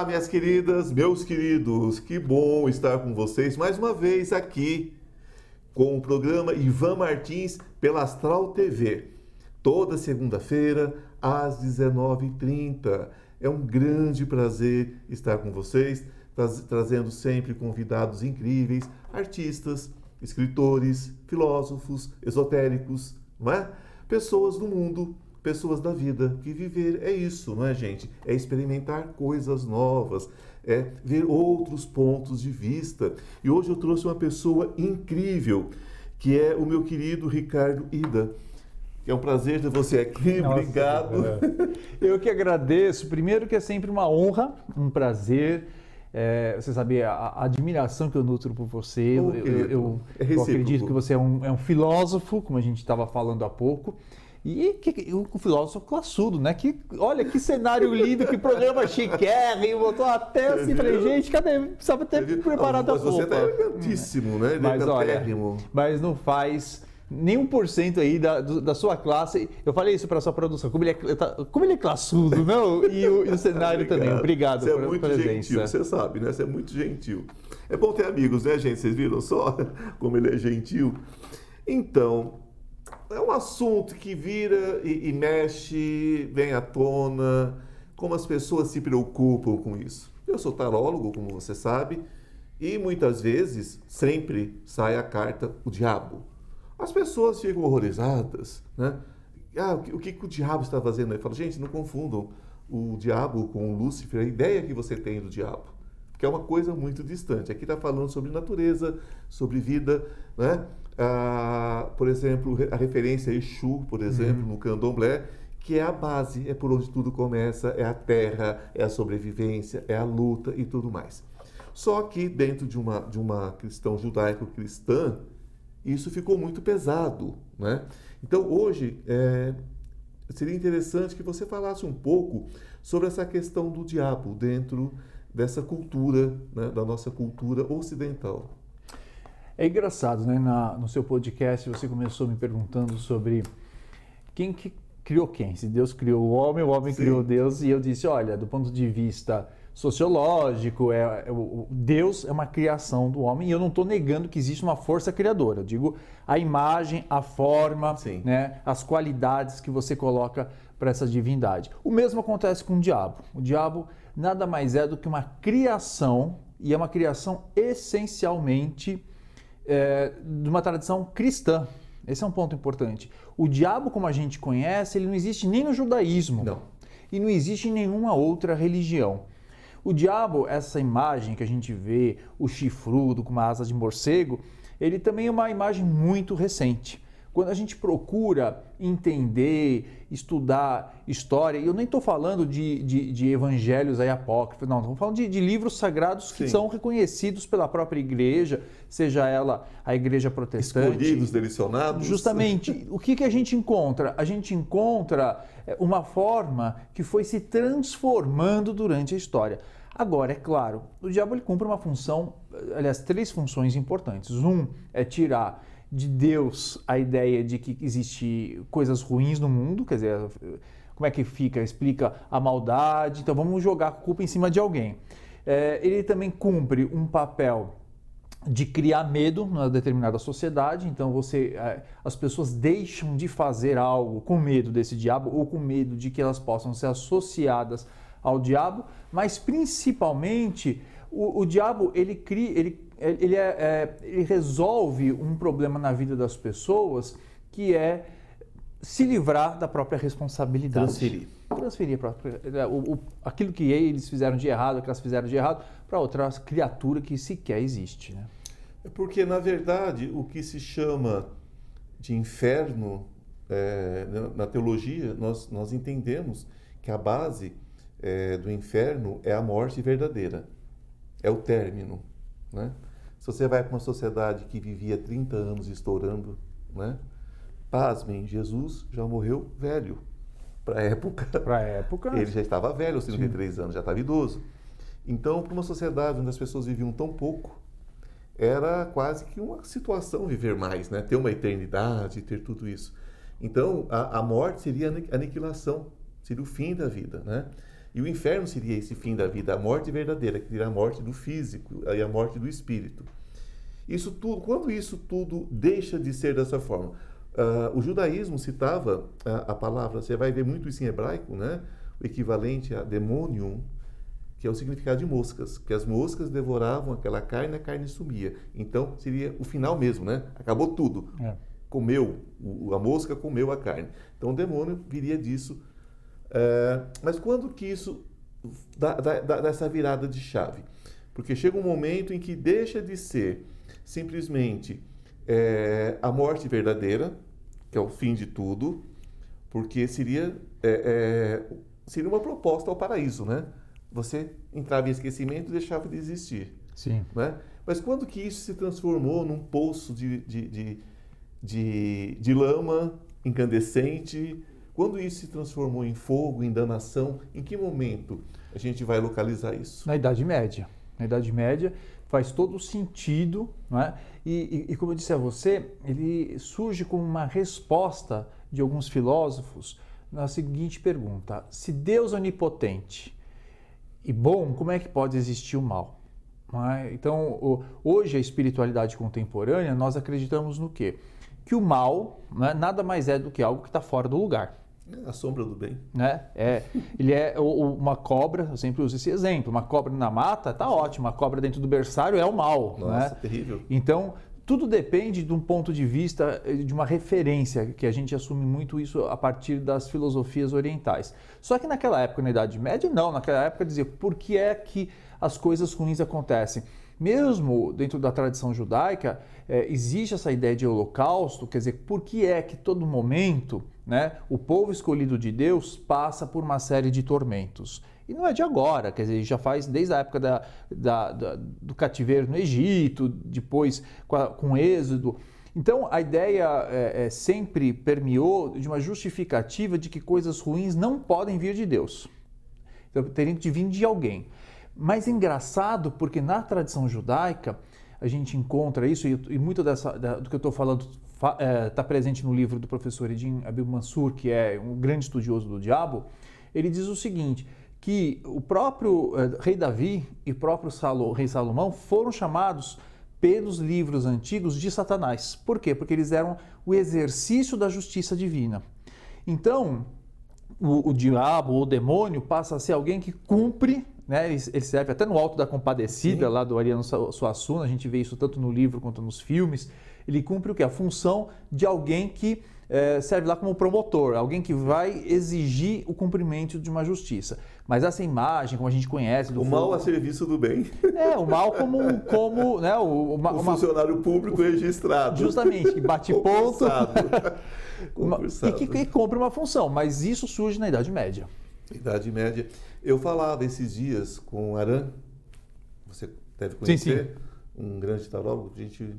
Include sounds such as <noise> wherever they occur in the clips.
Olá, minhas queridas, meus queridos, que bom estar com vocês mais uma vez aqui com o programa Ivan Martins pela Astral TV. Toda segunda-feira, às 19h30. É um grande prazer estar com vocês, trazendo sempre convidados incríveis, artistas, escritores, filósofos, esotéricos, não é? Pessoas do mundo pessoas da vida, que viver é isso, não é, gente? É experimentar coisas novas, é ver outros pontos de vista. E hoje eu trouxe uma pessoa incrível, que é o meu querido Ricardo Ida. É um prazer ter você aqui, Nossa, obrigado. É. Eu que agradeço. Primeiro que é sempre uma honra, um prazer. É, você sabe a, a, admiração que eu nutro por você. Eu, eu, eu, é eu acredito que você é um, é um filósofo, como a gente estava falando há pouco. E que, o, filósofo classudo, né? Que, olha que cenário lindo, que programa chiquérrimo. Eu tô até assim, falei, gente, cadê? Precisava ter preparado a roupa. Você tá elegantíssimo, né? Mas olha, mas não faz nem um por cento aí da, da sua classe. Eu falei isso para sua produção, como ele é, como ele é classudo, não? E o, e o cenário também. Obrigado você é muito presença. gentil, você sabe, né? Você é muito gentil. É bom ter amigos, né, gente? Vocês viram só <laughs> como ele é gentil? Então, é um assunto que vira e, e, mexe, vem à tona, como as pessoas se preocupam com isso. Eu sou tarólogo, como você sabe, e muitas vezes, sempre sai a carta o diabo. As pessoas ficam horrorizadas, né? Ah, o que, o que, o diabo está fazendo? Eu falo, gente, não confundam o diabo com o Lúcifer, a ideia que você tem do diabo que é uma coisa muito distante. Aqui está falando sobre natureza, sobre vida, né? Ah, por exemplo, a referência a Exu, por exemplo, uhum. no candomblé, que é a base, é por onde tudo começa, é a terra, é a sobrevivência, é a luta e tudo mais. Só que dentro de uma, de uma questão judaico-cristã, isso ficou muito pesado, né? Então hoje é, seria interessante que você falasse um pouco sobre essa questão do diabo dentro dessa cultura, né, da nossa cultura ocidental. É engraçado, né? Na, no seu podcast você começou me perguntando sobre quem que criou quem. Se Deus criou o homem, o homem Sim. criou Deus. E eu disse, olha, do ponto de vista sociológico, é, é, o, Deus é uma criação do homem. E eu não estou negando que existe uma força criadora. Eu digo a imagem, a forma, né, as qualidades que você coloca para essa divindade. O mesmo acontece com o diabo. O diabo nada mais é do que uma criação, e é uma criação essencialmente é, de uma tradição cristã. Esse é um ponto importante. O diabo, como a gente conhece, ele não existe nem no judaísmo. Não. E não existe em nenhuma outra religião. O diabo, essa imagem que a gente vê, o chifrudo com uma asa de morcego, ele também é uma imagem muito recente. Quando a gente procura entender, estudar história, e eu nem estou falando de, de, de, evangelhos aí apócrifos, não, estou falando de, de, livros sagrados que Sim. são reconhecidos pela própria igreja, seja ela a igreja protestante. Escolhidos, direcionados. Justamente. o que, que a gente encontra? A gente encontra é, uma forma que foi se transformando durante a história. Agora, é claro, o diabo ele cumpre uma função, aliás, três funções importantes. Um é tirar de Deus a ideia de que existe coisas ruins no mundo, quer dizer, como é que fica? Explica a maldade, então vamos jogar a culpa em cima de alguém. É, ele também cumpre um papel de criar medo numa determinada sociedade, então você, é, as pessoas deixam de fazer algo com medo desse diabo ou com medo de que elas possam ser associadas ao diabo, mas principalmente o, o diabo ele cria, ele ele, é, é, ele resolve um problema na vida das pessoas que é se livrar da própria responsabilidade. Transferir. Transferir é, o, o, aquilo que eles fizeram de errado, que elas fizeram de errado, para outra criatura que sequer existe. Né? É porque, na verdade, o que se chama de inferno é, na teologia, nós, nós entendemos que a base é, do inferno é a morte verdadeira, é o término. Né? Se você vai para uma sociedade que vivia 30 anos estourando, né? Pasmem, Jesus já morreu velho. Para a época. Para época. <laughs> Ele já estava velho, aos 33 Sim. anos, já estava idoso. Então, para uma sociedade onde as pessoas viviam tão pouco, era quase que uma situação viver mais, né? Ter uma eternidade, ter tudo isso. Então, a, a morte seria a aniquilação, seria o fim da vida, né? E o inferno seria esse fim da vida, a morte verdadeira, que seria a morte do físico e a morte do espírito. Isso tudo, quando isso tudo deixa de ser dessa forma, uh, o judaísmo citava a, a, palavra, você vai ver muito isso em hebraico, né? O equivalente a demonium, que é o significado de moscas, que as moscas devoravam aquela carne, a carne sumia. Então seria o final mesmo, né? Acabou tudo. É. Comeu, o, a mosca comeu a carne. Então o demônio viria disso. É, mas quando que isso dá, dá, dá essa virada de chave? Porque chega um momento em que deixa de ser simplesmente é, a morte verdadeira, que é o fim de tudo, porque seria, é, é, seria uma proposta ao paraíso, né? Você entrava em esquecimento e deixava de existir. Sim. Né? Mas quando que isso se transformou num poço de, de, de, de, de lama incandescente? Quando isso se transformou em fogo, em danação? Em que momento a gente vai localizar isso? Na Idade Média. Na Idade Média faz todo sentido, não é? E, e, e, como eu disse a você, ele surge como uma resposta de alguns filósofos na seguinte pergunta: se Deus é onipotente e bom, como é que pode existir o mal? É? Então, hoje a espiritualidade contemporânea, nós acreditamos no quê? Que o mal é, nada mais é do que algo que está fora do lugar. É a sombra do bem. Né? É, ele é uma cobra, eu sempre uso esse exemplo, uma cobra na mata está ótimo, uma cobra dentro do berçário é o mal. Nossa, né? terrível. Então, tudo depende de um ponto de vista, eh, de uma referência, que a gente assume muito isso a partir das filosofias orientais. Só que naquela época, na Idade Média, não. Naquela época dizia por que é que as coisas ruins acontecem. Mesmo dentro da tradição judaica, é, existe essa ideia de holocausto, quer dizer, por que é que todo momento né, o povo escolhido de Deus passa por uma série de tormentos? E não é de agora, quer dizer, já faz desde a época da, da, da do cativeiro no Egito, depois com, a, com o Êxodo. Então, a ideia é, é, sempre permeou de uma justificativa de que coisas ruins não podem vir de Deus. Então, teriam que vir de alguém. Mas engraçado, porque na tradição judaica, a gente encontra isso, e, e muito dessa, da, do que eu estou falando está é, tá presente no livro do professor Edin Abil Mansur, que é um grande estudioso do diabo, ele diz o seguinte, que o próprio eh, rei Davi e o próprio Salo, rei Salomão foram chamados pelos livros antigos de Satanás. Por quê? Porque eles eram o exercício da justiça divina. Então, o, o diabo, o demônio, passa a ser alguém que cumpre, né? ele, ele serve até no Alto da Compadecida, Sim. lá do Ariano Suassuna, a gente vê isso tanto no livro quanto nos filmes. Ele cumpre o que? A função de alguém que é, serve lá como promotor, alguém que vai exigir o cumprimento de uma justiça. Mas essa imagem, como a gente conhece... o mal a serviço do bem. É, o mal como... como né, o, uma, o funcionário uma, público registrado. Justamente, que bate ponto. <laughs> e que, que cumpre uma função, mas isso surge na Idade Média. Idade Média. Eu falava esses dias com Aran, você deve conhecer, sim, sim. um grande tarólogo, gente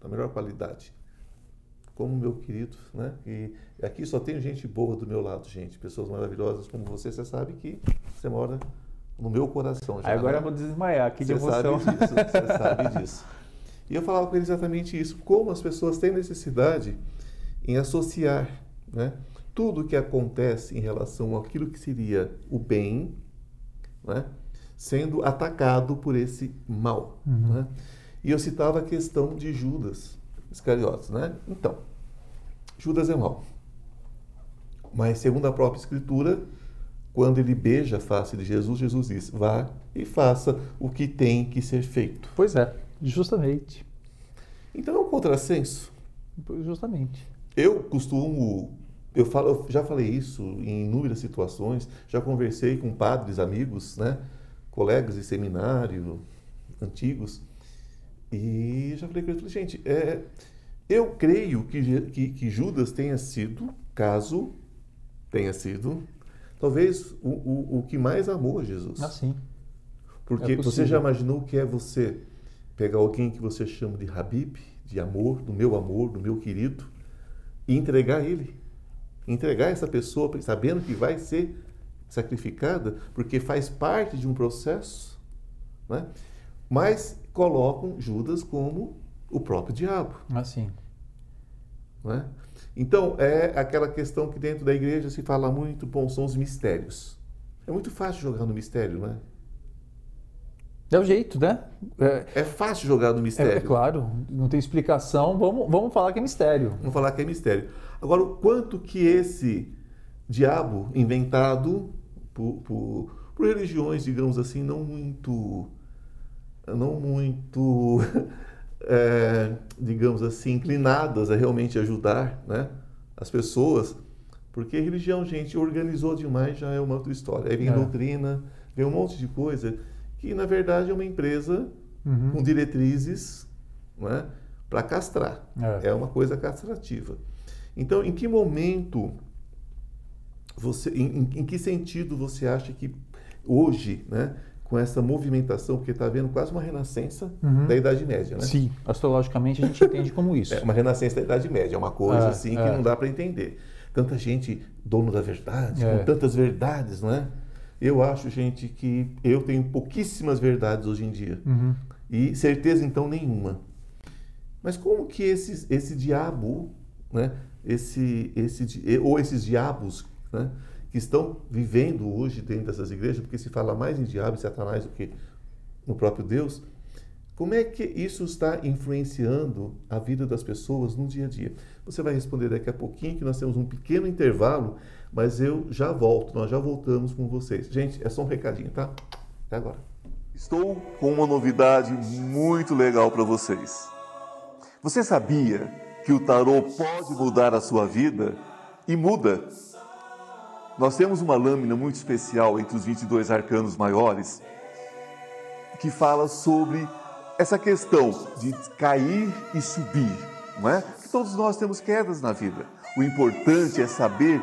da melhor qualidade como meu querido, né? E aqui só tenho gente boa do meu lado, gente, pessoas maravilhosas como você. Você sabe que você mora no meu coração. Já, Agora né? eu vou desmaiar você de emoção. Sabe disso, <laughs> você sabe disso. E eu falava com ele exatamente isso, como as pessoas têm necessidade em associar, né? Tudo o que acontece em relação àquilo que seria o bem, né? Sendo atacado por esse mal, uhum. né? E eu citava a questão de Judas. Iscariotes, né? Então, Judas é mau. Mas, segundo a própria Escritura, quando ele beija a face de Jesus, Jesus diz: vá e faça o que tem que ser feito. Pois é, justamente. Então é um contrassenso. Justamente. Eu costumo. Eu, falo, eu já falei isso em inúmeras situações, já conversei com padres, amigos, né, colegas de seminário antigos, e já falei com ele, gente, é, eu creio que, que, que, Judas tenha sido, caso tenha sido, talvez o, o, o que mais amou Jesus. Ah, sim. Porque é você já imaginou o que é você pegar alguém que você chama de Habib, de amor, do meu amor, do meu querido, e entregar ele? Entregar essa pessoa sabendo que vai ser sacrificada, porque faz parte de um processo, né? mas colocam Judas como o próprio diabo. Assim. É? Então, é aquela questão que dentro da igreja se fala muito, bom, são os mistérios. É muito fácil jogar no mistério, não é? É o jeito, né? É, é fácil jogar no mistério. É, é, claro, não tem explicação, vamos, vamos falar que é mistério. Vamos falar que é mistério. Agora, o quanto que esse diabo inventado por, por, por religiões, digamos assim, não muito. não muito. <laughs> É, digamos assim, inclinadas a realmente ajudar né, as pessoas, porque religião, gente, organizou demais, já é uma outra história. Aí vem é. doutrina, vem um monte de coisa que na verdade é uma empresa uhum. com diretrizes né, para castrar. É. é uma coisa castrativa. Então, em que momento você, em, em, que sentido você acha que hoje, né, com essa movimentação, porque está havendo quase uma renascença uhum. da Idade Média, né? Sim, astrologicamente a gente entende como isso. É uma renascença da Idade Média, é uma coisa é, assim é. que não dá para entender. Tanta gente dono da verdade, com é. tantas verdades, não é? Eu acho, gente, que eu tenho pouquíssimas verdades hoje em dia. Uhum. E certeza, então, nenhuma. Mas como que esse, esse diabo, né, esse, esse, ou esses diabos né, que estão vivendo hoje dentro dessas igrejas, porque se fala mais em diabo e satanás do que no próprio Deus, como é que isso está influenciando a vida das pessoas no dia a dia? Você vai responder daqui a pouquinho, que nós temos um pequeno intervalo mas eu já volto, nós já voltamos com vocês. Gente, é só um recadinho, tá? Até agora. Estou com uma novidade muito legal para vocês. Você sabia que o tarô pode mudar a sua vida? E muda. Nós temos uma lâmina muito especial entre os 22 arcanos maiores que fala sobre essa questão de cair e subir, não é? Que todos nós temos quedas na vida. O importante é saber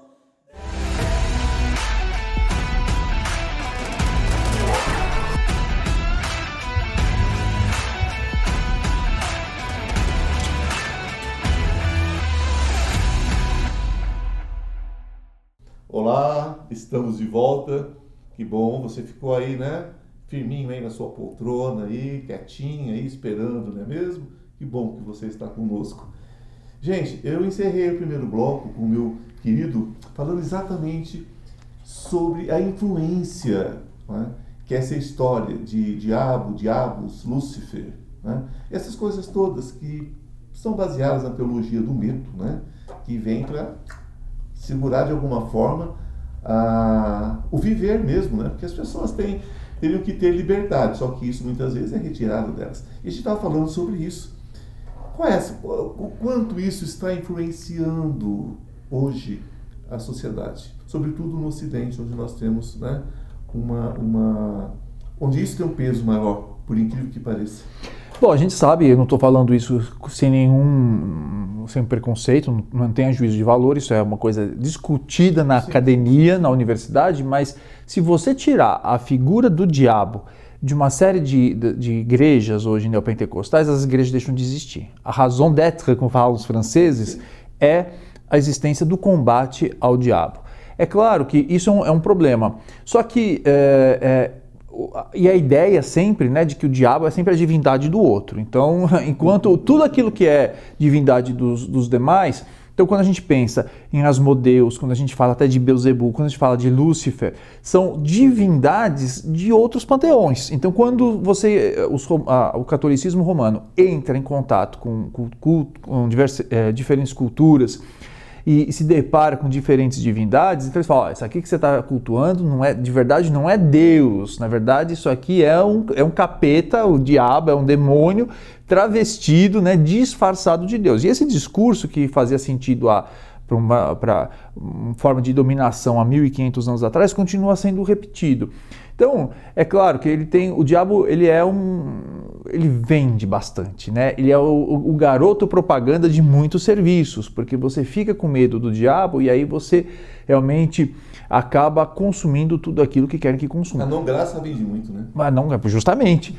Olá, estamos de volta. Que bom, você ficou aí, né? Firminho aí na sua poltrona aí, quietinho aí, esperando, não é mesmo? Que bom que você está conosco. Gente, eu encerrei o primeiro bloco com o meu querido falando exatamente sobre a influência né? que é essa história de diabo, diabos, Lúcifer, né? essas coisas todas que são baseadas na teologia do mito, né? que vem para segurar de alguma forma a, o viver mesmo, né? Porque as pessoas têm, teriam que ter liberdade, só que isso muitas vezes é retirado delas. E a gente estava falando sobre isso. Qual é essa, o quanto isso está influenciando hoje a sociedade, sobretudo no Ocidente, onde nós temos, né, uma, uma, onde isso tem um peso maior, por incrível que pareça. Bom, a gente sabe, eu não estou falando isso sem nenhum sem preconceito, não tem juízo de valor, isso é uma coisa discutida na Sim. academia, na universidade, mas se você tirar a figura do diabo de uma série de, de, de igrejas hoje neopentecostais, as igrejas deixam de existir. A raison d'être, como falam os franceses, é a existência do combate ao diabo. É claro que isso é um, é um problema. Só que é, é, e a ideia sempre, né, de que o diabo é sempre a divindade do outro. Então, <laughs> enquanto tudo aquilo que é divindade dos, dos demais, então quando a gente pensa em Asmodeus, quando a gente fala até de Beuzebu, quando a gente fala de Lúcifer, são divindades de outros panteões. Então quando você, os, a, o catolicismo romano entra em contato com, com, com diversas, é, diferentes culturas, e, se depara com diferentes divindades, então eles falam: oh, isso aqui que você está cultuando não é, de verdade não é Deus, na verdade isso aqui é um, é um capeta, o diabo é um demônio travestido, né, disfarçado de Deus. E esse discurso que fazia sentido a para uma, uma forma de dominação há 1500 anos atrás continua sendo repetido. Então, é claro que ele tem o diabo, ele é um ele vende bastante, né? Ele é o, o, garoto propaganda de muitos serviços, porque você fica com medo do diabo e aí você realmente acaba consumindo tudo aquilo que querem que consuma. A não graça vende muito, né? Mas não, justamente.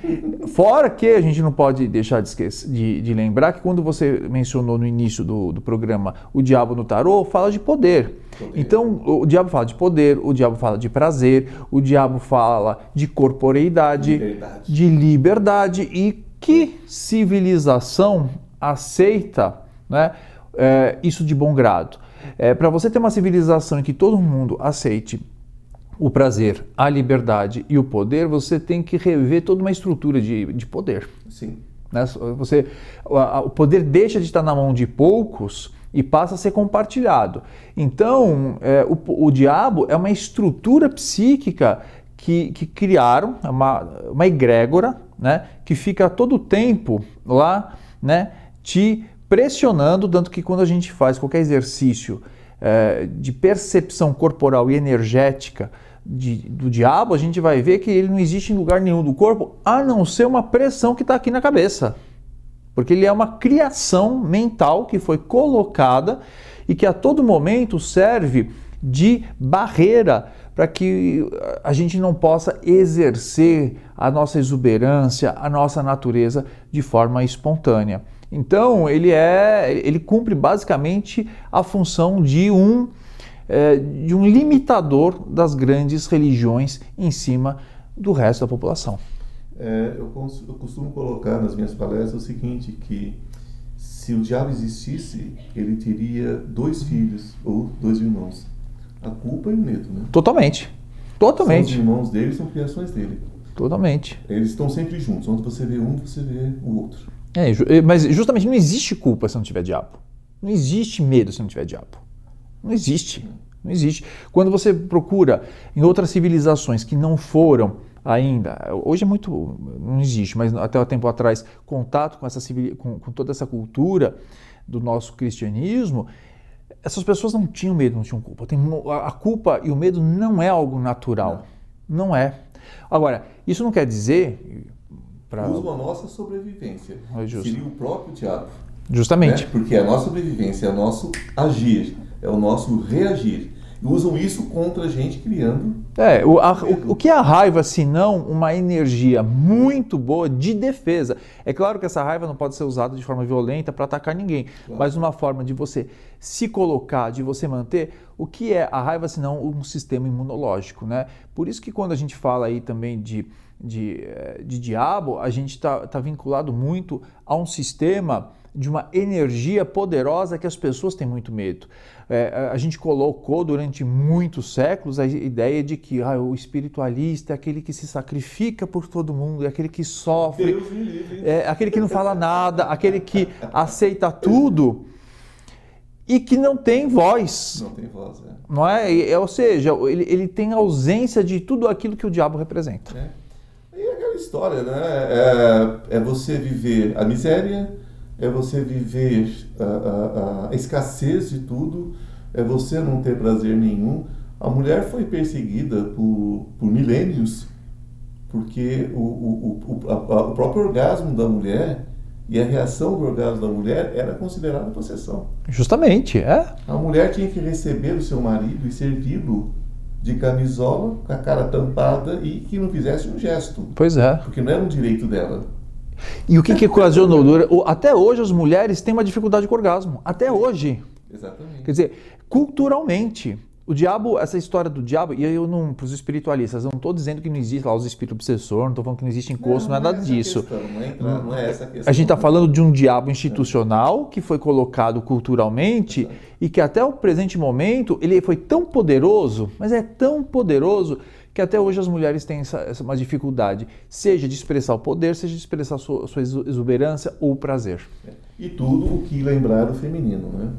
Fora que a gente não pode deixar de, esquecer, de, de lembrar que quando você mencionou no início do, do programa o diabo no tarô, fala de poder. poder. Então, o diabo fala de poder, o diabo fala de prazer, o diabo fala de corporeidade, liberdade. de liberdade. E que civilização aceita né, é, isso de bom grado? É, Para você ter uma civilização em que todo mundo aceite o prazer, a liberdade e o poder, você tem que rever toda uma estrutura de, de poder. Sim. Né? Você, o poder deixa de estar na mão de poucos e passa a ser compartilhado. Então, é, o, o, diabo é uma estrutura psíquica que, que criaram, é uma, uma egrégora, né, que fica todo o tempo lá, né, te pressionando, tanto que quando a gente faz qualquer exercício é, de percepção corporal e energética de, do diabo, a gente vai ver que ele não existe em lugar nenhum do corpo, a não ser uma pressão que está aqui na cabeça. Porque ele é uma criação mental que foi colocada e que a todo momento serve de barreira para que a gente não possa exercer a nossa exuberância, a nossa natureza de forma espontânea. Então, ele é, ele cumpre basicamente a função de um é, de um limitador das grandes religiões em cima do resto da população. É, eu, eu costumo colocar nas minhas palestras o seguinte, que se o diabo existisse, ele teria dois filhos ou dois irmãos. A culpa e o medo, né? Totalmente. Totalmente. São os irmãos dele são criações dele. Totalmente. Eles estão sempre juntos. Onde você vê um, você vê o outro. É, eh, mas justamente não existe culpa se não tiver diabo. Não existe medo se não tiver diabo. Não existe. Não existe. Quando você procura em outras civilizações que não foram ainda, hoje é muito, não existe, mas até um tempo atrás, contato com, essa civil, com, com toda essa cultura do nosso cristianismo, essas pessoas não tinham medo, não tinham culpa. Tem, a culpa e o medo não é algo natural. Não é. Agora, isso não quer dizer, Pra... Usam a nossa sobrevivência. É Seria o próprio diabo. Justamente. Né? Porque é a nossa sobrevivência é o nosso agir, é o nosso reagir. E usam isso contra a gente criando. É, o, a, o, o, que é a raiva se não uma energia muito boa de defesa? É claro que essa raiva não pode ser usada de forma violenta para atacar ninguém, claro. mas uma forma de você se colocar, de você manter o que é a raiva se não um sistema imunológico, né? Por isso que quando a gente fala aí também de de, eh, de diabo, a gente está tá vinculado muito a um sistema de uma energia poderosa que as pessoas têm muito medo. É, a gente colocou durante muitos séculos a ideia de que ah, o espiritualista é aquele que se sacrifica por todo mundo, é aquele que sofre, é aquele que não fala nada, aquele que aceita tudo e que não tem voz. Não tem voz, é. Não é? é ou seja, ele, ele tem ausência de tudo aquilo que o diabo representa. É história, né? É, é você viver a miséria, é você viver a, a, a, escassez de tudo, é você não ter prazer nenhum. A mulher foi perseguida por, por milênios porque o, o, o, a, o próprio orgasmo da mulher e a reação do orgasmo da mulher era considerada possessão. Justamente, é. A mulher tinha que receber o seu marido e servi-lo de camisola, com a cara tampada e que não fizesse um gesto. Pois é. Porque não era um direito dela. E o que, que ocasionou? Até hoje as mulheres têm uma dificuldade com orgasmo. Até hoje. Exatamente. Quer dizer, culturalmente, o diabo, essa história do diabo, e eu não, para os espiritualistas, eu não estou dizendo que não existe lá os espíritos obsessores, não estou falando que não existe encosto, não, não, não é nada disso. Questão, não, entrar, não é essa questão. A gente está falando de um diabo institucional que foi colocado culturalmente Exato. e que até o presente momento ele foi tão poderoso, mas é tão poderoso que até hoje as mulheres têm essa, essa uma dificuldade, seja de expressar o poder, seja de expressar a sua, a sua exuberância ou o prazer. E tudo o que lembrar o feminino, né?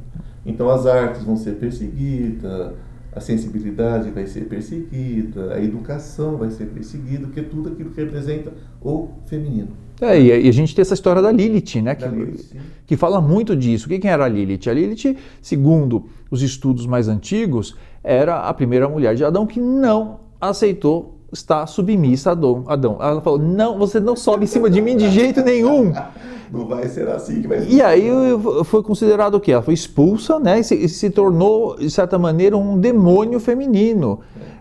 Então as artes vão ser perseguidas, a sensibilidade vai ser perseguida, a educação vai ser perseguida, porque tudo aquilo que representa o feminino. É, e a gente tem essa história da Lilith, né? Que, Lilith, que fala muito disso. Quem era a Lilith? A Lilith, segundo os estudos mais antigos, era a primeira mulher de Adão que não aceitou está submissa a Adão. Adão. Ela falou: não, você não sobe em cima de mim de jeito nenhum. <laughs> Não vai ser assim que vai ser. E aí foi considerado o quê? Ela foi expulsa, né? E se, e se tornou, de certa maneira, um demônio feminino.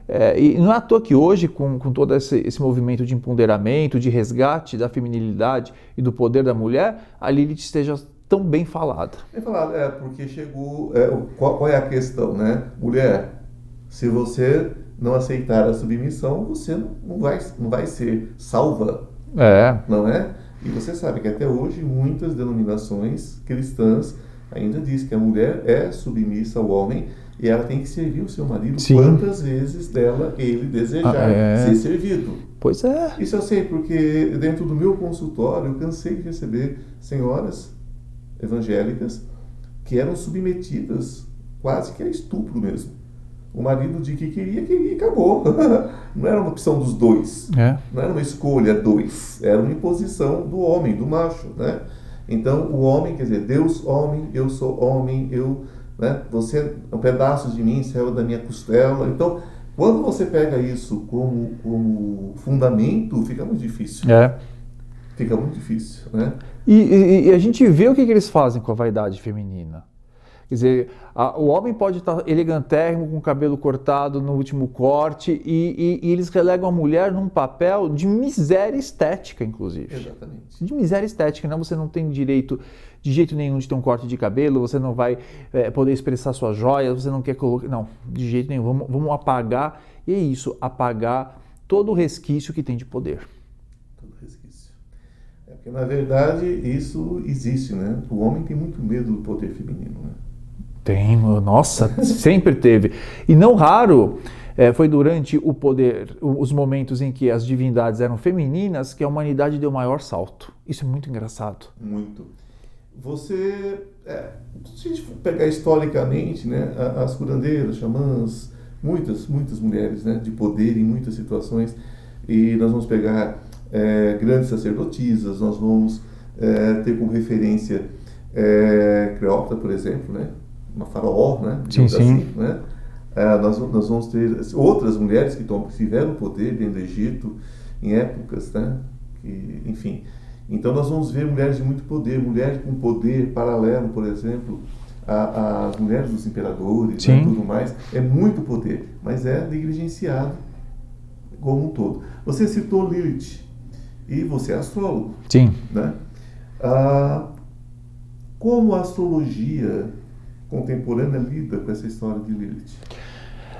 É, e não é à toa que hoje, com, com todo esse, esse, movimento de empoderamento, de resgate da feminilidade e do poder da mulher, a Lilith esteja tão bem falada. Bem falada, é, porque chegou. É, qual, qual é a questão, né? Mulher, se você não aceitar a submissão, você não vai, não vai ser salva. É. Não é? E você sabe que até hoje muitas denominações cristãs ainda dizem que a mulher é submissa ao homem e ela tem que servir o seu marido Sim. quantas vezes dela ele desejar ah, é. ser servido. Pois é. Isso eu sei, porque dentro do meu consultório eu cansei de receber senhoras evangélicas que eram submetidas quase que a estupro mesmo. O marido de que queria, queria e acabou. <laughs> Não era uma opção dos dois. É. Não era uma escolha dois. Era uma imposição do homem, do macho, né? Então, o homem, quer dizer, Deus homem, eu sou homem, eu, né? Você é um pedaço de mim, saiu da minha costela. Então, quando você pega isso como, como fundamento, fica muito difícil. É. Fica muito difícil, né? E, e, e a gente vê o que, que eles fazem com a vaidade feminina. Quer dizer, a, o homem pode estar elegantérrimo, com o cabelo cortado no último corte, e, e, e, eles relegam a mulher num papel de miséria estética, inclusive. Exatamente. De miséria estética, não? Você não tem direito de jeito nenhum de ter um corte de cabelo, você não vai é, poder expressar suas joias, você não quer colocar. Não, de jeito nenhum. Vamos, vamos apagar, e é isso, apagar todo o resquício que tem de poder. Todo resquício. É porque, na verdade, isso existe, né? O homem tem muito medo do poder feminino, né? Tem, nossa, sempre teve. E não raro é, foi durante o poder, os momentos em que as divindades eram femininas, que a humanidade deu maior salto. Isso é muito engraçado. Muito. Você, é, se a gente pegar historicamente, né, as curandeiras, xamãs, muitas, muitas mulheres né, de poder em muitas situações, e nós vamos pegar é, grandes sacerdotisas, nós vamos é, ter como referência é, por exemplo, né? Uma faraó, né? Sim, sim. Assim, né? É, nós, nós vamos ter outras mulheres que, tiveram poder dentro do Egito em épocas, né? Que, enfim. Então nós vamos ver mulheres de muito poder, mulheres com poder paralelo, por exemplo, às mulheres dos imperadores e né, tudo mais. É muito poder, mas é negligenciado como um todo. Você citou Lilith e você é astrólogo. Sim. Né? Ah, como a astrologia contemporânea lida com essa história de Lilith?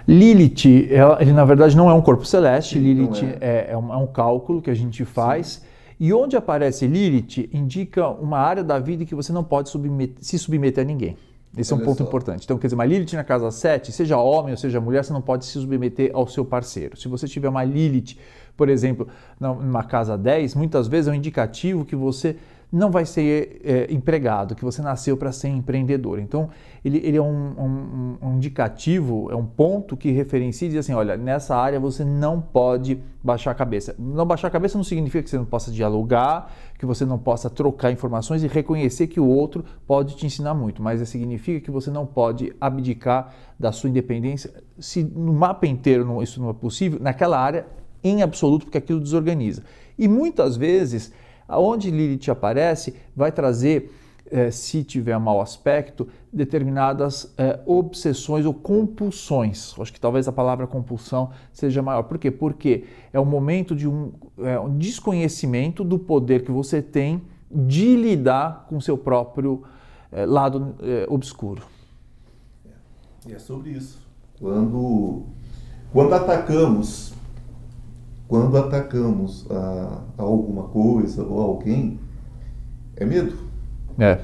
Lilith, ela, ele na verdade não é um corpo celeste, Sim, Lilith é. É, é, um, é, um, cálculo que a gente faz. Sim. E onde aparece Lilith indica uma área da vida que você não pode submeter, se submeter a ninguém. Esse Olha é um ponto só. importante. Então, quer dizer, uma Lilith na casa 7, seja homem ou seja mulher, você não pode se submeter ao seu parceiro. Se você tiver uma Lilith, por exemplo, numa casa 10, muitas vezes é um indicativo que você não vai ser é, empregado, que você nasceu para ser empreendedor. Então, ele, ele é um, um, um, indicativo, é um ponto que referencia e diz assim, olha, nessa área você não pode baixar a cabeça. Não baixar a cabeça não significa que você não possa dialogar, que você não possa trocar informações e reconhecer que o outro pode te ensinar muito, mas significa que você não pode abdicar da sua independência. Se no mapa inteiro não, isso não é possível, naquela área, em absoluto, porque aquilo desorganiza. E muitas vezes Aonde Lilith aparece, vai trazer, eh, se tiver mau aspecto, determinadas eh, obsessões ou compulsões. Acho que talvez a palavra compulsão seja maior. Por quê? Porque é o momento de um, é, um desconhecimento do poder que você tem de lidar com seu próprio eh, lado obscuro. E é sobre isso. Quando, quando atacamos quando atacamos a, a alguma coisa ou alguém, é medo. É.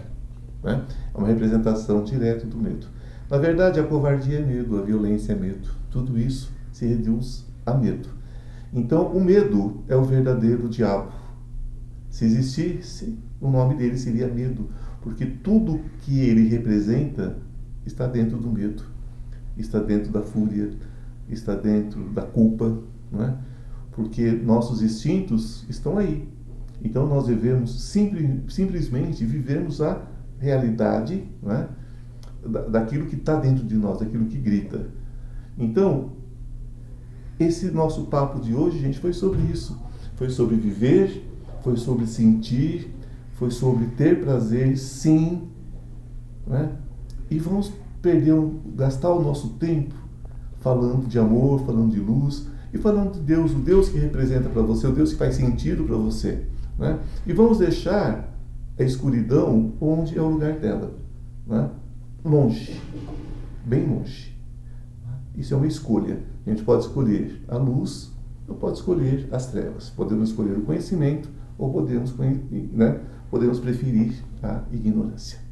Né? É uma representação direta do medo. Na verdade, a covardia é medo, a violência é medo. Tudo isso se reduz a medo. Então, o medo é o verdadeiro diabo. Se existisse, o nome dele seria medo, porque tudo que ele representa está dentro do medo, está dentro da fúria, está dentro da culpa, não é? Porque nossos instintos estão aí. Então nós devemos simples, simplesmente vivermos a realidade é? daquilo que está dentro de nós, daquilo que grita. Então, esse nosso papo de hoje, gente, foi sobre isso. Foi sobre viver, foi sobre sentir, foi sobre ter prazer, sim. Né? E vamos perder, gastar o nosso tempo falando de amor, falando de luz e falando de Deus, o Deus que representa para você, o Deus que faz sentido para você. Né? E vamos deixar a escuridão onde é o lugar dela. Né? Longe, bem longe. Isso é uma escolha. A gente pode escolher a luz ou pode escolher as trevas. Podemos escolher o conhecimento ou podemos, né, podemos preferir a ignorância.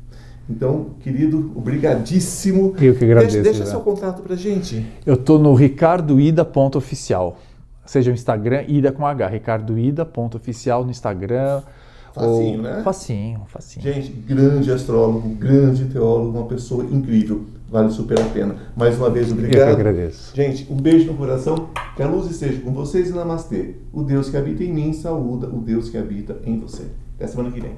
Então, querido, obrigadíssimo. Eu que agradeço. Deixa, deixa seu contato para gente. Eu estou no ricardoida.oficial. Seja o Instagram, Ida com H, ricardoida.oficial no Instagram. Facinho, ou... né? Facinho, facinho. Gente, grande astrólogo, grande teólogo, uma pessoa incrível. Vale super a pena. Mais uma vez, obrigado. Eu que agradeço. Gente, um beijo no coração. Que a luz esteja com vocês e namastê. O Deus que habita em mim saúda o Deus que habita em você. Até semana que vem.